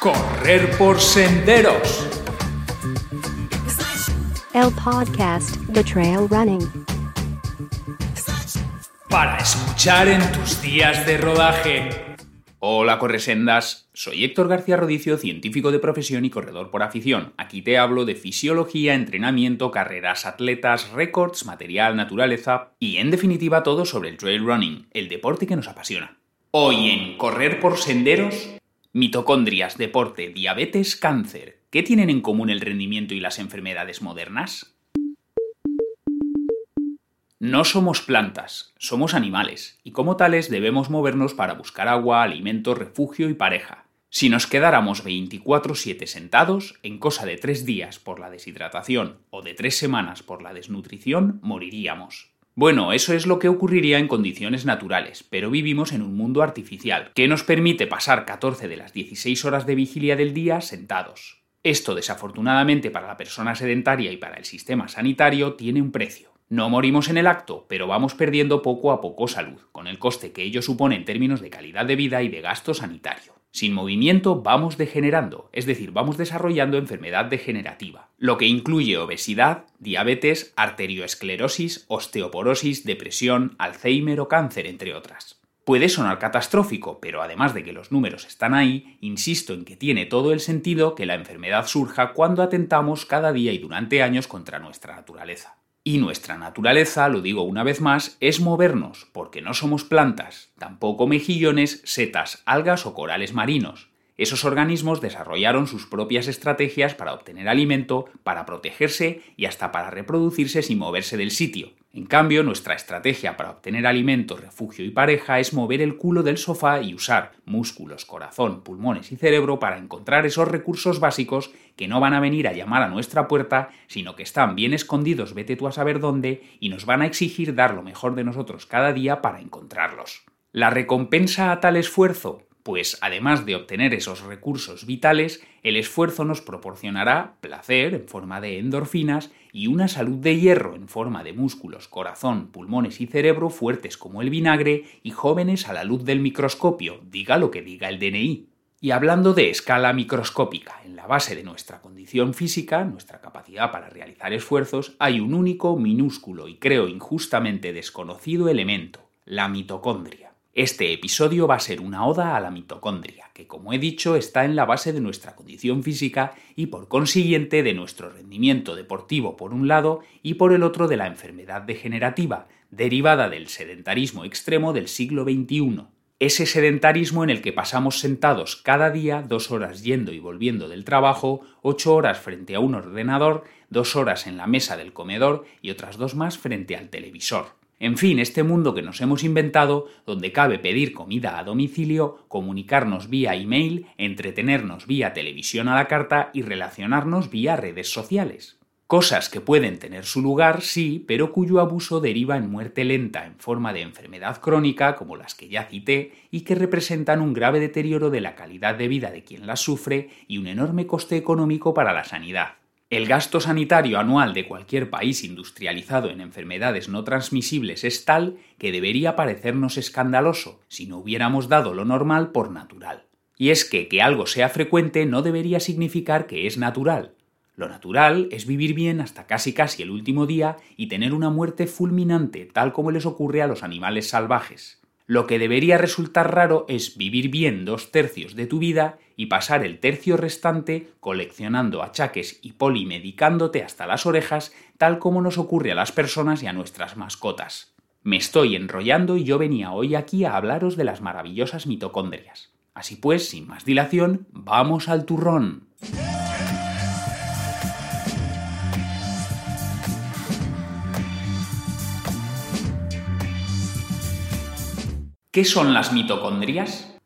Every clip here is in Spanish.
Correr por senderos. El podcast The Trail Running. Para escuchar en tus días de rodaje. Hola corresendas, soy Héctor García Rodicio, científico de profesión y corredor por afición. Aquí te hablo de fisiología, entrenamiento, carreras, atletas, récords, material, naturaleza y en definitiva todo sobre el trail running, el deporte que nos apasiona. Hoy en Correr por senderos Mitocondrias, deporte, diabetes, cáncer. ¿Qué tienen en común el rendimiento y las enfermedades modernas? No somos plantas, somos animales, y como tales debemos movernos para buscar agua, alimento, refugio y pareja. Si nos quedáramos 24/7 sentados, en cosa de tres días por la deshidratación o de tres semanas por la desnutrición, moriríamos. Bueno, eso es lo que ocurriría en condiciones naturales, pero vivimos en un mundo artificial, que nos permite pasar 14 de las 16 horas de vigilia del día sentados. Esto, desafortunadamente para la persona sedentaria y para el sistema sanitario, tiene un precio. No morimos en el acto, pero vamos perdiendo poco a poco salud, con el coste que ello supone en términos de calidad de vida y de gasto sanitario. Sin movimiento vamos degenerando, es decir, vamos desarrollando enfermedad degenerativa, lo que incluye obesidad, diabetes, arterioesclerosis, osteoporosis, depresión, Alzheimer o cáncer, entre otras. Puede sonar catastrófico, pero además de que los números están ahí, insisto en que tiene todo el sentido que la enfermedad surja cuando atentamos cada día y durante años contra nuestra naturaleza. Y nuestra naturaleza, lo digo una vez más, es movernos, porque no somos plantas, tampoco mejillones, setas, algas o corales marinos. Esos organismos desarrollaron sus propias estrategias para obtener alimento, para protegerse y hasta para reproducirse sin moverse del sitio. En cambio, nuestra estrategia para obtener alimento, refugio y pareja es mover el culo del sofá y usar músculos, corazón, pulmones y cerebro para encontrar esos recursos básicos que no van a venir a llamar a nuestra puerta, sino que están bien escondidos, vete tú a saber dónde, y nos van a exigir dar lo mejor de nosotros cada día para encontrarlos. La recompensa a tal esfuerzo, pues además de obtener esos recursos vitales, el esfuerzo nos proporcionará placer en forma de endorfinas y una salud de hierro en forma de músculos, corazón, pulmones y cerebro fuertes como el vinagre y jóvenes a la luz del microscopio, diga lo que diga el DNI. Y hablando de escala microscópica, en la base de nuestra condición física, nuestra capacidad para realizar esfuerzos, hay un único, minúsculo y creo injustamente desconocido elemento, la mitocondria. Este episodio va a ser una oda a la mitocondria, que como he dicho está en la base de nuestra condición física y por consiguiente de nuestro rendimiento deportivo por un lado y por el otro de la enfermedad degenerativa, derivada del sedentarismo extremo del siglo XXI. Ese sedentarismo en el que pasamos sentados cada día dos horas yendo y volviendo del trabajo, ocho horas frente a un ordenador, dos horas en la mesa del comedor y otras dos más frente al televisor. En fin, este mundo que nos hemos inventado, donde cabe pedir comida a domicilio, comunicarnos vía email, entretenernos vía televisión a la carta y relacionarnos vía redes sociales. Cosas que pueden tener su lugar, sí, pero cuyo abuso deriva en muerte lenta en forma de enfermedad crónica, como las que ya cité, y que representan un grave deterioro de la calidad de vida de quien las sufre y un enorme coste económico para la sanidad. El gasto sanitario anual de cualquier país industrializado en enfermedades no transmisibles es tal que debería parecernos escandaloso si no hubiéramos dado lo normal por natural. Y es que que algo sea frecuente no debería significar que es natural. Lo natural es vivir bien hasta casi casi el último día y tener una muerte fulminante tal como les ocurre a los animales salvajes. Lo que debería resultar raro es vivir bien dos tercios de tu vida y pasar el tercio restante coleccionando achaques y polimedicándote hasta las orejas, tal como nos ocurre a las personas y a nuestras mascotas. Me estoy enrollando y yo venía hoy aquí a hablaros de las maravillosas mitocondrias. Así pues, sin más dilación, vamos al turrón. ¿Qué son las mitocondrias?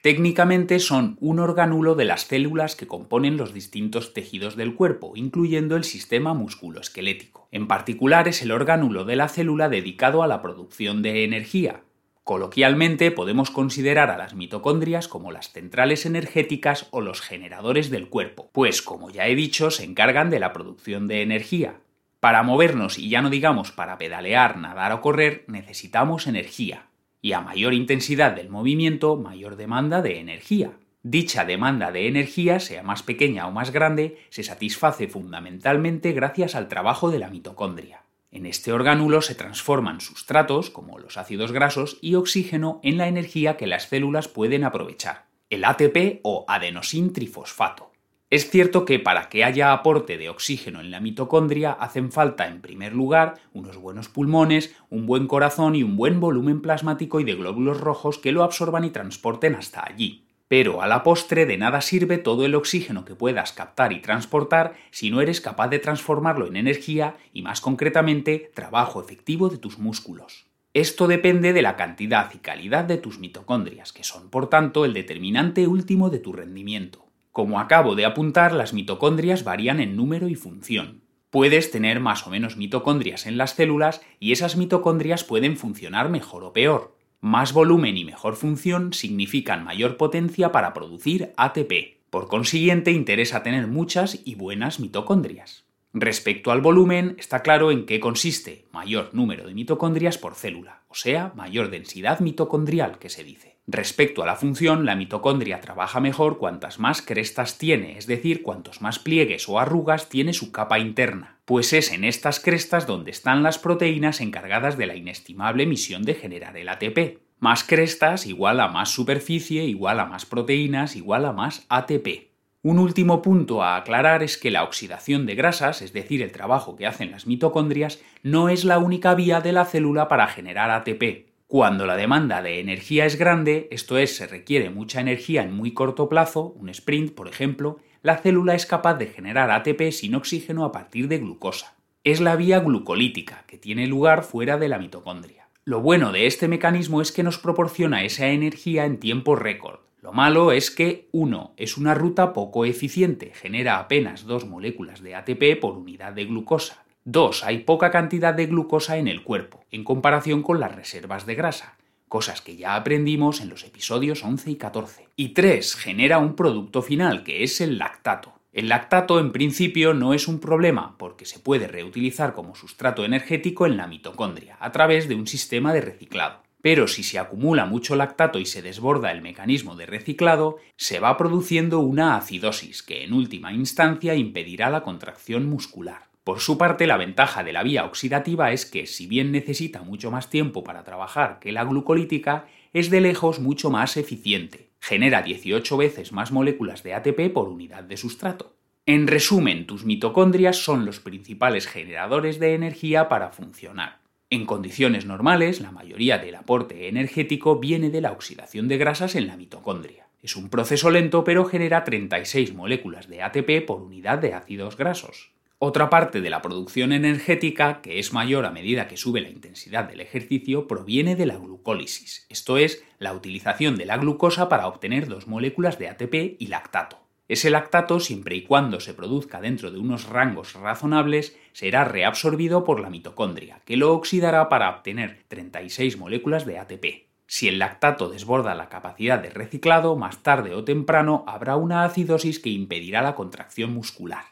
Técnicamente son un organulo de las células que componen los distintos tejidos del cuerpo, incluyendo el sistema musculoesquelético. En particular es el organulo de la célula dedicado a la producción de energía. Coloquialmente podemos considerar a las mitocondrias como las centrales energéticas o los generadores del cuerpo, pues como ya he dicho se encargan de la producción de energía. Para movernos y ya no digamos para pedalear, nadar o correr necesitamos energía, y a mayor intensidad del movimiento, mayor demanda de energía. Dicha demanda de energía, sea más pequeña o más grande, se satisface fundamentalmente gracias al trabajo de la mitocondria. En este orgánulo se transforman sustratos, como los ácidos grasos, y oxígeno en la energía que las células pueden aprovechar, el ATP o adenosin trifosfato. Es cierto que para que haya aporte de oxígeno en la mitocondria hacen falta, en primer lugar, unos buenos pulmones, un buen corazón y un buen volumen plasmático y de glóbulos rojos que lo absorban y transporten hasta allí. Pero a la postre de nada sirve todo el oxígeno que puedas captar y transportar si no eres capaz de transformarlo en energía y más concretamente trabajo efectivo de tus músculos. Esto depende de la cantidad y calidad de tus mitocondrias, que son por tanto el determinante último de tu rendimiento. Como acabo de apuntar, las mitocondrias varían en número y función. Puedes tener más o menos mitocondrias en las células y esas mitocondrias pueden funcionar mejor o peor. Más volumen y mejor función significan mayor potencia para producir ATP. Por consiguiente, interesa tener muchas y buenas mitocondrias. Respecto al volumen, está claro en qué consiste mayor número de mitocondrias por célula, o sea, mayor densidad mitocondrial que se dice. Respecto a la función, la mitocondria trabaja mejor cuantas más crestas tiene, es decir, cuantos más pliegues o arrugas tiene su capa interna, pues es en estas crestas donde están las proteínas encargadas de la inestimable misión de generar el ATP. Más crestas igual a más superficie, igual a más proteínas, igual a más ATP. Un último punto a aclarar es que la oxidación de grasas, es decir, el trabajo que hacen las mitocondrias, no es la única vía de la célula para generar ATP. Cuando la demanda de energía es grande, esto es, se requiere mucha energía en muy corto plazo, un sprint, por ejemplo, la célula es capaz de generar ATP sin oxígeno a partir de glucosa. Es la vía glucolítica, que tiene lugar fuera de la mitocondria. Lo bueno de este mecanismo es que nos proporciona esa energía en tiempo récord. Lo malo es que, 1. Es una ruta poco eficiente, genera apenas dos moléculas de ATP por unidad de glucosa. 2. Hay poca cantidad de glucosa en el cuerpo, en comparación con las reservas de grasa, cosas que ya aprendimos en los episodios 11 y 14. Y 3. Genera un producto final, que es el lactato. El lactato en principio no es un problema porque se puede reutilizar como sustrato energético en la mitocondria a través de un sistema de reciclado. Pero si se acumula mucho lactato y se desborda el mecanismo de reciclado, se va produciendo una acidosis que en última instancia impedirá la contracción muscular. Por su parte, la ventaja de la vía oxidativa es que, si bien necesita mucho más tiempo para trabajar que la glucolítica, es de lejos mucho más eficiente. Genera 18 veces más moléculas de ATP por unidad de sustrato. En resumen, tus mitocondrias son los principales generadores de energía para funcionar. En condiciones normales, la mayoría del aporte energético viene de la oxidación de grasas en la mitocondria. Es un proceso lento pero genera 36 moléculas de ATP por unidad de ácidos grasos. Otra parte de la producción energética, que es mayor a medida que sube la intensidad del ejercicio, proviene de la glucólisis, esto es, la utilización de la glucosa para obtener dos moléculas de ATP y lactato. Ese lactato, siempre y cuando se produzca dentro de unos rangos razonables, será reabsorbido por la mitocondria, que lo oxidará para obtener 36 moléculas de ATP. Si el lactato desborda la capacidad de reciclado, más tarde o temprano habrá una acidosis que impedirá la contracción muscular.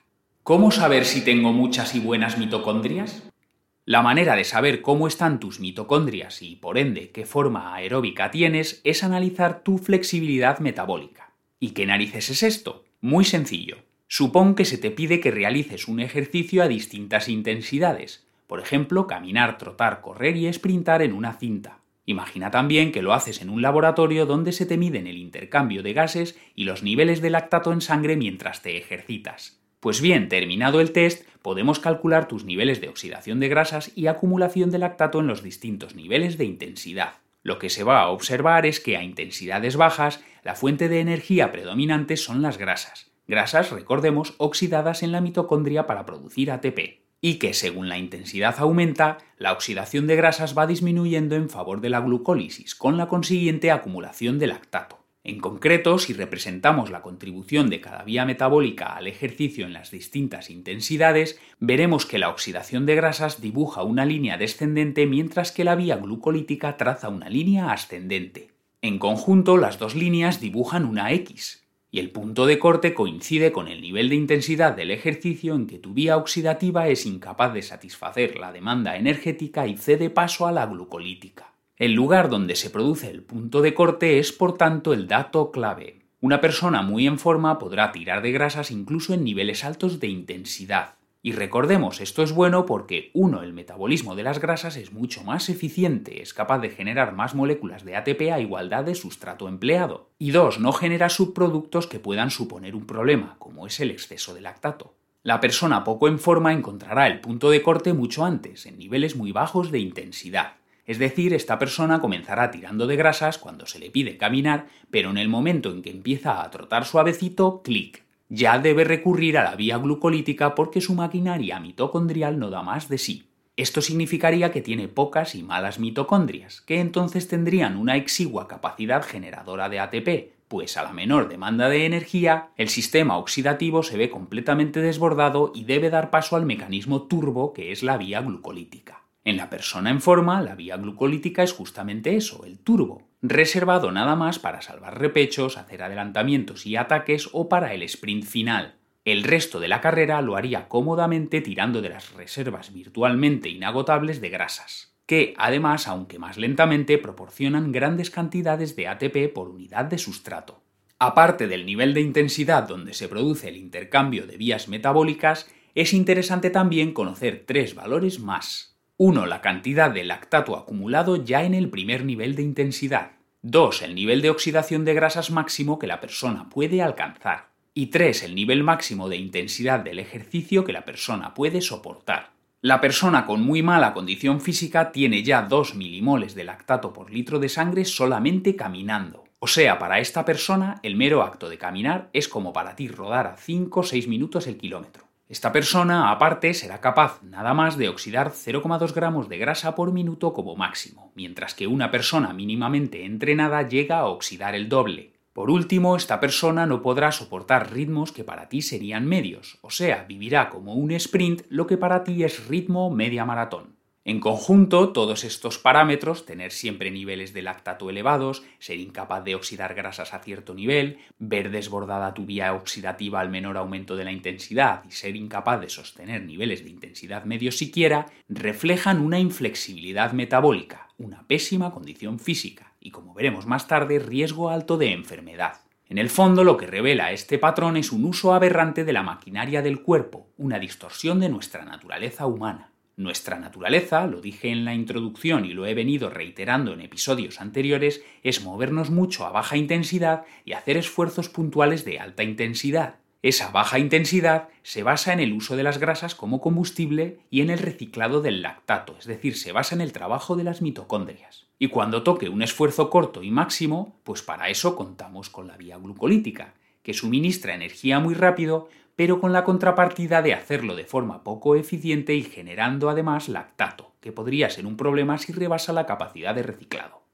¿Cómo saber si tengo muchas y buenas mitocondrias? La manera de saber cómo están tus mitocondrias y, por ende, qué forma aeróbica tienes es analizar tu flexibilidad metabólica. ¿Y qué narices es esto? Muy sencillo. Supón que se te pide que realices un ejercicio a distintas intensidades, por ejemplo, caminar, trotar, correr y sprintar en una cinta. Imagina también que lo haces en un laboratorio donde se te miden el intercambio de gases y los niveles de lactato en sangre mientras te ejercitas. Pues bien, terminado el test, podemos calcular tus niveles de oxidación de grasas y acumulación de lactato en los distintos niveles de intensidad. Lo que se va a observar es que a intensidades bajas, la fuente de energía predominante son las grasas. Grasas, recordemos, oxidadas en la mitocondria para producir ATP. Y que según la intensidad aumenta, la oxidación de grasas va disminuyendo en favor de la glucólisis, con la consiguiente acumulación de lactato. En concreto, si representamos la contribución de cada vía metabólica al ejercicio en las distintas intensidades, veremos que la oxidación de grasas dibuja una línea descendente mientras que la vía glucolítica traza una línea ascendente. En conjunto, las dos líneas dibujan una X, y el punto de corte coincide con el nivel de intensidad del ejercicio en que tu vía oxidativa es incapaz de satisfacer la demanda energética y cede paso a la glucolítica. El lugar donde se produce el punto de corte es por tanto el dato clave. Una persona muy en forma podrá tirar de grasas incluso en niveles altos de intensidad. Y recordemos, esto es bueno porque uno, el metabolismo de las grasas es mucho más eficiente, es capaz de generar más moléculas de ATP a igualdad de sustrato empleado. Y dos, no genera subproductos que puedan suponer un problema, como es el exceso de lactato. La persona poco en forma encontrará el punto de corte mucho antes, en niveles muy bajos de intensidad. Es decir, esta persona comenzará tirando de grasas cuando se le pide caminar, pero en el momento en que empieza a trotar suavecito, clic. Ya debe recurrir a la vía glucolítica porque su maquinaria mitocondrial no da más de sí. Esto significaría que tiene pocas y malas mitocondrias, que entonces tendrían una exigua capacidad generadora de ATP, pues a la menor demanda de energía, el sistema oxidativo se ve completamente desbordado y debe dar paso al mecanismo turbo que es la vía glucolítica. En la persona en forma, la vía glucolítica es justamente eso, el turbo, reservado nada más para salvar repechos, hacer adelantamientos y ataques o para el sprint final. El resto de la carrera lo haría cómodamente tirando de las reservas virtualmente inagotables de grasas, que además, aunque más lentamente, proporcionan grandes cantidades de ATP por unidad de sustrato. Aparte del nivel de intensidad donde se produce el intercambio de vías metabólicas, es interesante también conocer tres valores más. 1. La cantidad de lactato acumulado ya en el primer nivel de intensidad. 2. El nivel de oxidación de grasas máximo que la persona puede alcanzar. Y 3. El nivel máximo de intensidad del ejercicio que la persona puede soportar. La persona con muy mala condición física tiene ya 2 milimoles de lactato por litro de sangre solamente caminando. O sea, para esta persona el mero acto de caminar es como para ti rodar a 5 o 6 minutos el kilómetro. Esta persona, aparte, será capaz nada más de oxidar 0,2 gramos de grasa por minuto como máximo, mientras que una persona mínimamente entrenada llega a oxidar el doble. Por último, esta persona no podrá soportar ritmos que para ti serían medios, o sea, vivirá como un sprint lo que para ti es ritmo media maratón. En conjunto, todos estos parámetros, tener siempre niveles de lactato elevados, ser incapaz de oxidar grasas a cierto nivel, ver desbordada tu vía oxidativa al menor aumento de la intensidad y ser incapaz de sostener niveles de intensidad medios siquiera, reflejan una inflexibilidad metabólica, una pésima condición física y, como veremos más tarde, riesgo alto de enfermedad. En el fondo lo que revela este patrón es un uso aberrante de la maquinaria del cuerpo, una distorsión de nuestra naturaleza humana. Nuestra naturaleza, lo dije en la introducción y lo he venido reiterando en episodios anteriores, es movernos mucho a baja intensidad y hacer esfuerzos puntuales de alta intensidad. Esa baja intensidad se basa en el uso de las grasas como combustible y en el reciclado del lactato, es decir, se basa en el trabajo de las mitocondrias. Y cuando toque un esfuerzo corto y máximo, pues para eso contamos con la vía glucolítica, que suministra energía muy rápido pero con la contrapartida de hacerlo de forma poco eficiente y generando además lactato, que podría ser un problema si rebasa la capacidad de reciclado.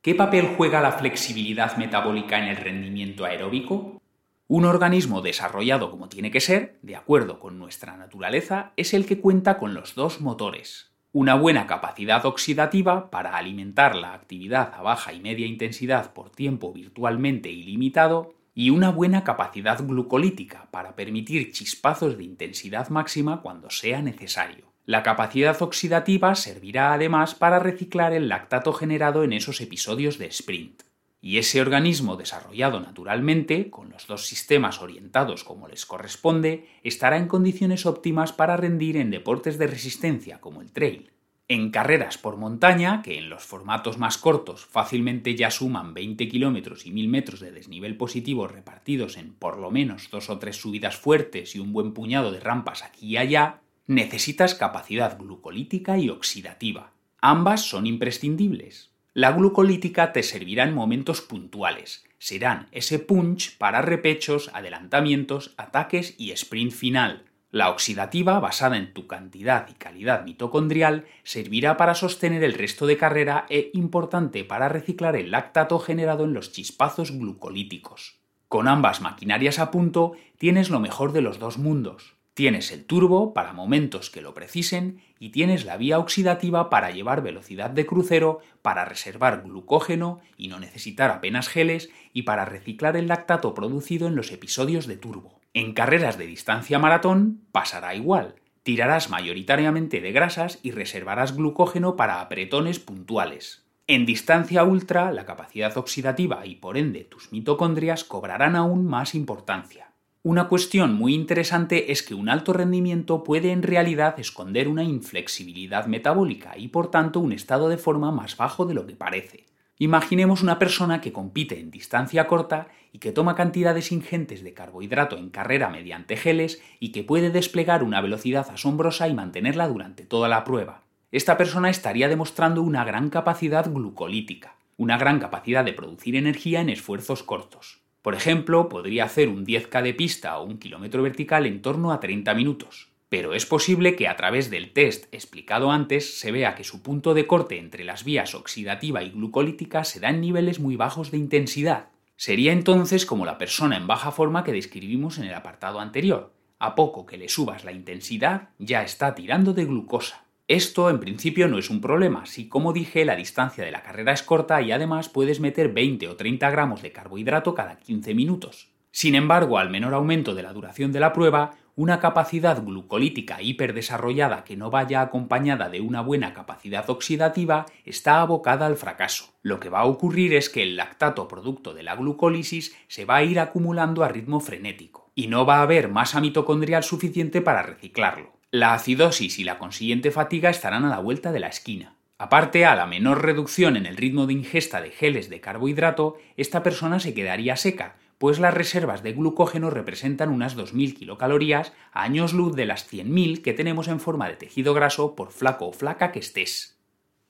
¿Qué papel juega la flexibilidad metabólica en el rendimiento aeróbico? Un organismo desarrollado como tiene que ser, de acuerdo con nuestra naturaleza, es el que cuenta con los dos motores. Una buena capacidad oxidativa para alimentar la actividad a baja y media intensidad por tiempo virtualmente ilimitado y una buena capacidad glucolítica para permitir chispazos de intensidad máxima cuando sea necesario. La capacidad oxidativa servirá además para reciclar el lactato generado en esos episodios de sprint. Y ese organismo desarrollado naturalmente, con los dos sistemas orientados como les corresponde, estará en condiciones óptimas para rendir en deportes de resistencia como el trail, en carreras por montaña, que en los formatos más cortos fácilmente ya suman 20 kilómetros y 1000 metros de desnivel positivo repartidos en por lo menos dos o tres subidas fuertes y un buen puñado de rampas aquí y allá, necesitas capacidad glucolítica y oxidativa. Ambas son imprescindibles. La glucolítica te servirá en momentos puntuales. Serán ese punch para repechos, adelantamientos, ataques y sprint final la oxidativa, basada en tu cantidad y calidad mitocondrial, servirá para sostener el resto de carrera e importante para reciclar el lactato generado en los chispazos glucolíticos. Con ambas maquinarias a punto, tienes lo mejor de los dos mundos. Tienes el turbo para momentos que lo precisen y tienes la vía oxidativa para llevar velocidad de crucero, para reservar glucógeno y no necesitar apenas geles y para reciclar el lactato producido en los episodios de turbo. En carreras de distancia maratón pasará igual. Tirarás mayoritariamente de grasas y reservarás glucógeno para apretones puntuales. En distancia ultra, la capacidad oxidativa y por ende tus mitocondrias cobrarán aún más importancia. Una cuestión muy interesante es que un alto rendimiento puede en realidad esconder una inflexibilidad metabólica y por tanto un estado de forma más bajo de lo que parece. Imaginemos una persona que compite en distancia corta y que toma cantidades ingentes de carbohidrato en carrera mediante geles y que puede desplegar una velocidad asombrosa y mantenerla durante toda la prueba. Esta persona estaría demostrando una gran capacidad glucolítica, una gran capacidad de producir energía en esfuerzos cortos. Por ejemplo, podría hacer un 10K de pista o un kilómetro vertical en torno a 30 minutos. Pero es posible que a través del test explicado antes se vea que su punto de corte entre las vías oxidativa y glucolítica se da en niveles muy bajos de intensidad. Sería entonces como la persona en baja forma que describimos en el apartado anterior. A poco que le subas la intensidad, ya está tirando de glucosa. Esto en principio no es un problema, si como dije la distancia de la carrera es corta y además puedes meter 20 o 30 gramos de carbohidrato cada 15 minutos. Sin embargo, al menor aumento de la duración de la prueba, una capacidad glucolítica hiperdesarrollada que no vaya acompañada de una buena capacidad oxidativa está abocada al fracaso. Lo que va a ocurrir es que el lactato producto de la glucólisis se va a ir acumulando a ritmo frenético y no va a haber masa mitocondrial suficiente para reciclarlo. La acidosis y la consiguiente fatiga estarán a la vuelta de la esquina. Aparte, a la menor reducción en el ritmo de ingesta de geles de carbohidrato, esta persona se quedaría seca, pues las reservas de glucógeno representan unas 2.000 kilocalorías a años luz de las 100.000 que tenemos en forma de tejido graso por flaco o flaca que estés.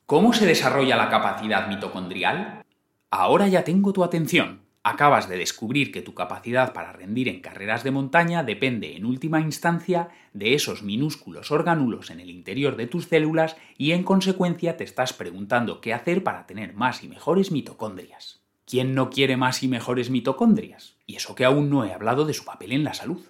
¿Cómo se desarrolla la capacidad mitocondrial? Ahora ya tengo tu atención. Acabas de descubrir que tu capacidad para rendir en carreras de montaña depende en última instancia de esos minúsculos orgánulos en el interior de tus células y en consecuencia te estás preguntando qué hacer para tener más y mejores mitocondrias. ¿Quién no quiere más y mejores mitocondrias? Y eso que aún no he hablado de su papel en la salud.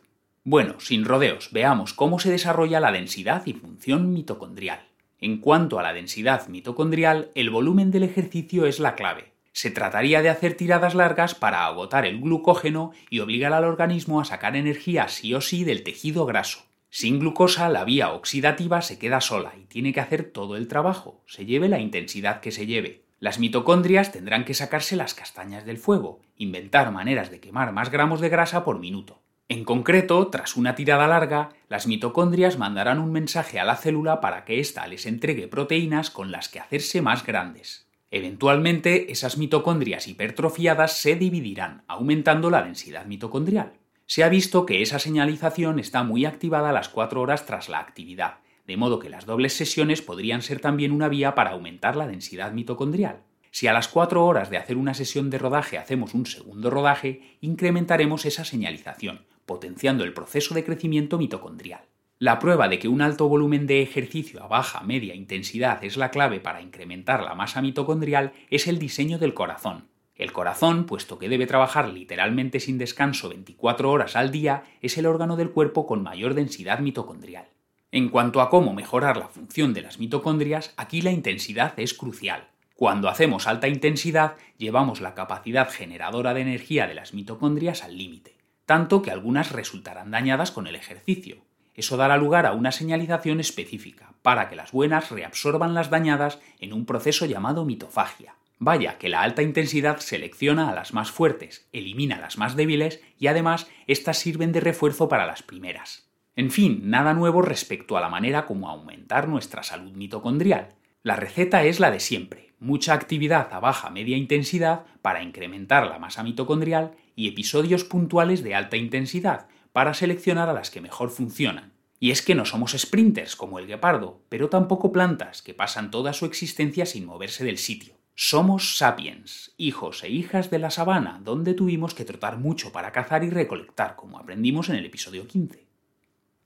Bueno, sin rodeos, veamos cómo se desarrolla la densidad y función mitocondrial. En cuanto a la densidad mitocondrial, el volumen del ejercicio es la clave se trataría de hacer tiradas largas para agotar el glucógeno y obligar al organismo a sacar energía sí o sí del tejido graso. Sin glucosa, la vía oxidativa se queda sola y tiene que hacer todo el trabajo, se lleve la intensidad que se lleve. Las mitocondrias tendrán que sacarse las castañas del fuego, inventar maneras de quemar más gramos de grasa por minuto. En concreto, tras una tirada larga, las mitocondrias mandarán un mensaje a la célula para que ésta les entregue proteínas con las que hacerse más grandes. Eventualmente, esas mitocondrias hipertrofiadas se dividirán, aumentando la densidad mitocondrial. Se ha visto que esa señalización está muy activada a las 4 horas tras la actividad, de modo que las dobles sesiones podrían ser también una vía para aumentar la densidad mitocondrial. Si a las 4 horas de hacer una sesión de rodaje hacemos un segundo rodaje, incrementaremos esa señalización, potenciando el proceso de crecimiento mitocondrial. La prueba de que un alto volumen de ejercicio a baja media intensidad es la clave para incrementar la masa mitocondrial es el diseño del corazón. El corazón, puesto que debe trabajar literalmente sin descanso 24 horas al día, es el órgano del cuerpo con mayor densidad mitocondrial. En cuanto a cómo mejorar la función de las mitocondrias, aquí la intensidad es crucial. Cuando hacemos alta intensidad, llevamos la capacidad generadora de energía de las mitocondrias al límite, tanto que algunas resultarán dañadas con el ejercicio, eso dará lugar a una señalización específica, para que las buenas reabsorban las dañadas en un proceso llamado mitofagia. Vaya que la alta intensidad selecciona a las más fuertes, elimina las más débiles y además éstas sirven de refuerzo para las primeras. En fin, nada nuevo respecto a la manera como aumentar nuestra salud mitocondrial. La receta es la de siempre, mucha actividad a baja media intensidad para incrementar la masa mitocondrial y episodios puntuales de alta intensidad, para seleccionar a las que mejor funcionan. Y es que no somos sprinters como el guepardo, pero tampoco plantas que pasan toda su existencia sin moverse del sitio. Somos sapiens, hijos e hijas de la sabana, donde tuvimos que trotar mucho para cazar y recolectar, como aprendimos en el episodio 15.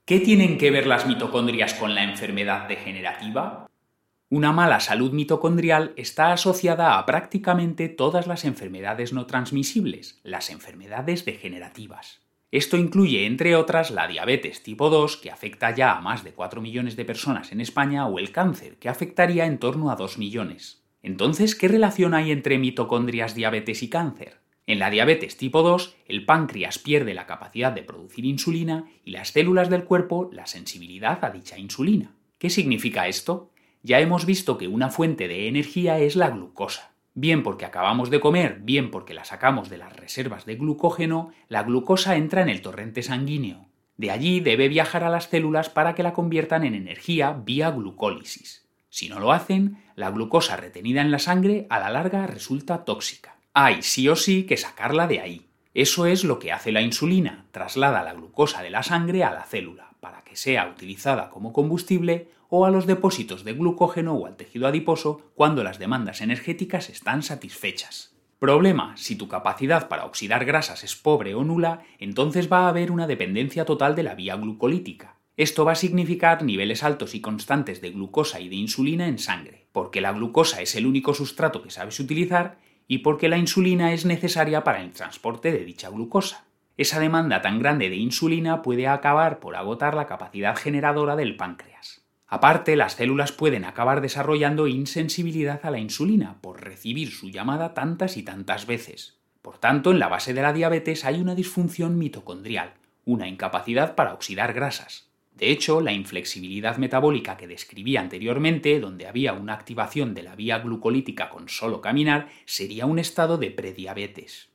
¿Qué tienen que ver las mitocondrias con la enfermedad degenerativa? Una mala salud mitocondrial está asociada a prácticamente todas las enfermedades no transmisibles, las enfermedades degenerativas. Esto incluye, entre otras, la diabetes tipo 2, que afecta ya a más de 4 millones de personas en España, o el cáncer, que afectaría en torno a 2 millones. Entonces, ¿qué relación hay entre mitocondrias, diabetes y cáncer? En la diabetes tipo 2, el páncreas pierde la capacidad de producir insulina y las células del cuerpo la sensibilidad a dicha insulina. ¿Qué significa esto? ya hemos visto que una fuente de energía es la glucosa. Bien porque acabamos de comer, bien porque la sacamos de las reservas de glucógeno, la glucosa entra en el torrente sanguíneo. De allí debe viajar a las células para que la conviertan en energía vía glucólisis. Si no lo hacen, la glucosa retenida en la sangre a la larga resulta tóxica. Hay sí o sí que sacarla de ahí. Eso es lo que hace la insulina, traslada la glucosa de la sangre a la célula, para que sea utilizada como combustible o a los depósitos de glucógeno o al tejido adiposo cuando las demandas energéticas están satisfechas. Problema, si tu capacidad para oxidar grasas es pobre o nula, entonces va a haber una dependencia total de la vía glucolítica. Esto va a significar niveles altos y constantes de glucosa y de insulina en sangre, porque la glucosa es el único sustrato que sabes utilizar y porque la insulina es necesaria para el transporte de dicha glucosa. Esa demanda tan grande de insulina puede acabar por agotar la capacidad generadora del páncreas. Aparte, las células pueden acabar desarrollando insensibilidad a la insulina por recibir su llamada tantas y tantas veces. Por tanto, en la base de la diabetes hay una disfunción mitocondrial, una incapacidad para oxidar grasas. De hecho, la inflexibilidad metabólica que describí anteriormente, donde había una activación de la vía glucolítica con solo caminar, sería un estado de prediabetes.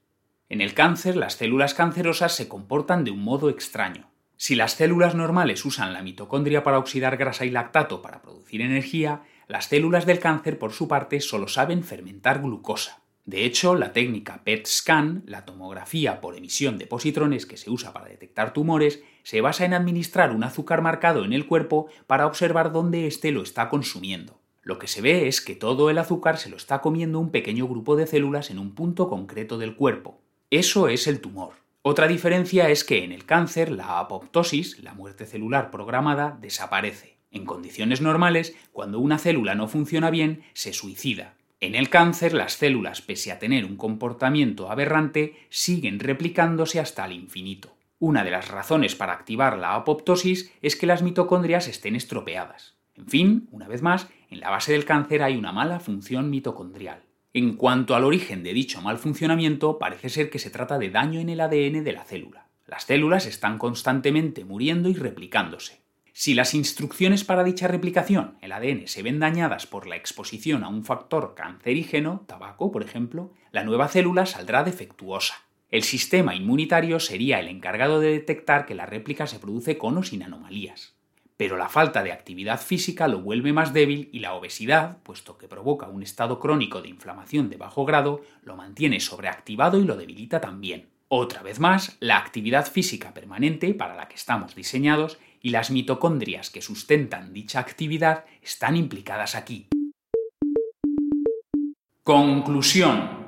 En el cáncer, las células cancerosas se comportan de un modo extraño. Si las células normales usan la mitocondria para oxidar grasa y lactato para producir energía, las células del cáncer, por su parte, solo saben fermentar glucosa. De hecho, la técnica PET scan, la tomografía por emisión de positrones que se usa para detectar tumores, se basa en administrar un azúcar marcado en el cuerpo para observar dónde éste lo está consumiendo. Lo que se ve es que todo el azúcar se lo está comiendo un pequeño grupo de células en un punto concreto del cuerpo. Eso es el tumor. Otra diferencia es que en el cáncer la apoptosis, la muerte celular programada, desaparece. En condiciones normales, cuando una célula no funciona bien, se suicida. En el cáncer, las células, pese a tener un comportamiento aberrante, siguen replicándose hasta el infinito. Una de las razones para activar la apoptosis es que las mitocondrias estén estropeadas. En fin, una vez más, en la base del cáncer hay una mala función mitocondrial. En cuanto al origen de dicho mal funcionamiento, parece ser que se trata de daño en el ADN de la célula. Las células están constantemente muriendo y replicándose. Si las instrucciones para dicha replicación, el ADN, se ven dañadas por la exposición a un factor cancerígeno, tabaco por ejemplo, la nueva célula saldrá defectuosa. El sistema inmunitario sería el encargado de detectar que la réplica se produce con o sin anomalías pero la falta de actividad física lo vuelve más débil y la obesidad, puesto que provoca un estado crónico de inflamación de bajo grado, lo mantiene sobreactivado y lo debilita también. Otra vez más, la actividad física permanente para la que estamos diseñados y las mitocondrias que sustentan dicha actividad están implicadas aquí. Conclusión.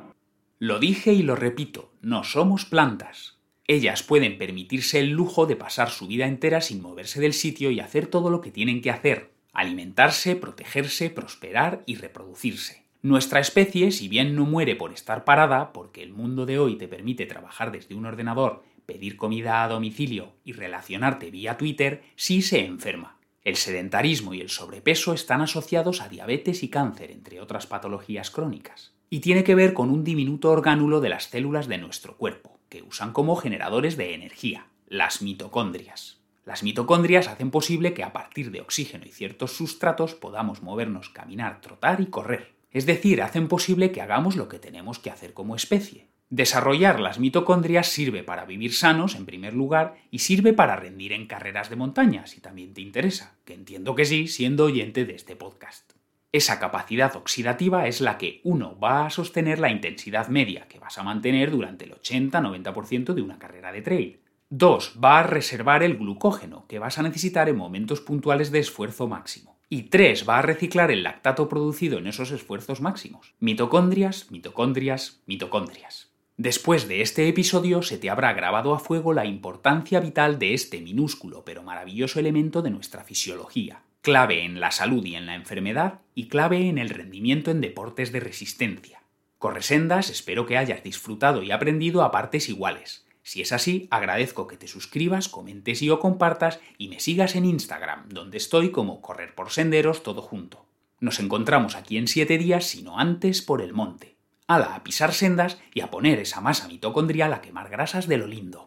Lo dije y lo repito, no somos plantas. Ellas pueden permitirse el lujo de pasar su vida entera sin moverse del sitio y hacer todo lo que tienen que hacer, alimentarse, protegerse, prosperar y reproducirse. Nuestra especie, si bien no muere por estar parada, porque el mundo de hoy te permite trabajar desde un ordenador, pedir comida a domicilio y relacionarte vía Twitter, sí se enferma. El sedentarismo y el sobrepeso están asociados a diabetes y cáncer, entre otras patologías crónicas. Y tiene que ver con un diminuto orgánulo de las células de nuestro cuerpo que usan como generadores de energía, las mitocondrias. Las mitocondrias hacen posible que a partir de oxígeno y ciertos sustratos podamos movernos, caminar, trotar y correr. Es decir, hacen posible que hagamos lo que tenemos que hacer como especie. Desarrollar las mitocondrias sirve para vivir sanos, en primer lugar, y sirve para rendir en carreras de montaña, si también te interesa, que entiendo que sí, siendo oyente de este podcast. Esa capacidad oxidativa es la que, uno, va a sostener la intensidad media que vas a mantener durante el 80-90% de una carrera de trail. Dos, va a reservar el glucógeno que vas a necesitar en momentos puntuales de esfuerzo máximo. Y tres, va a reciclar el lactato producido en esos esfuerzos máximos. Mitocondrias, mitocondrias, mitocondrias. Después de este episodio se te habrá grabado a fuego la importancia vital de este minúsculo pero maravilloso elemento de nuestra fisiología, clave en la salud y en la enfermedad y clave en el rendimiento en deportes de resistencia. Corresendas, espero que hayas disfrutado y aprendido a partes iguales. Si es así, agradezco que te suscribas, comentes y o compartas y me sigas en Instagram, donde estoy como Correr por Senderos todo junto. Nos encontramos aquí en siete días, sino antes por el monte. Ala, a pisar sendas y a poner esa masa mitocondrial a quemar grasas de lo lindo.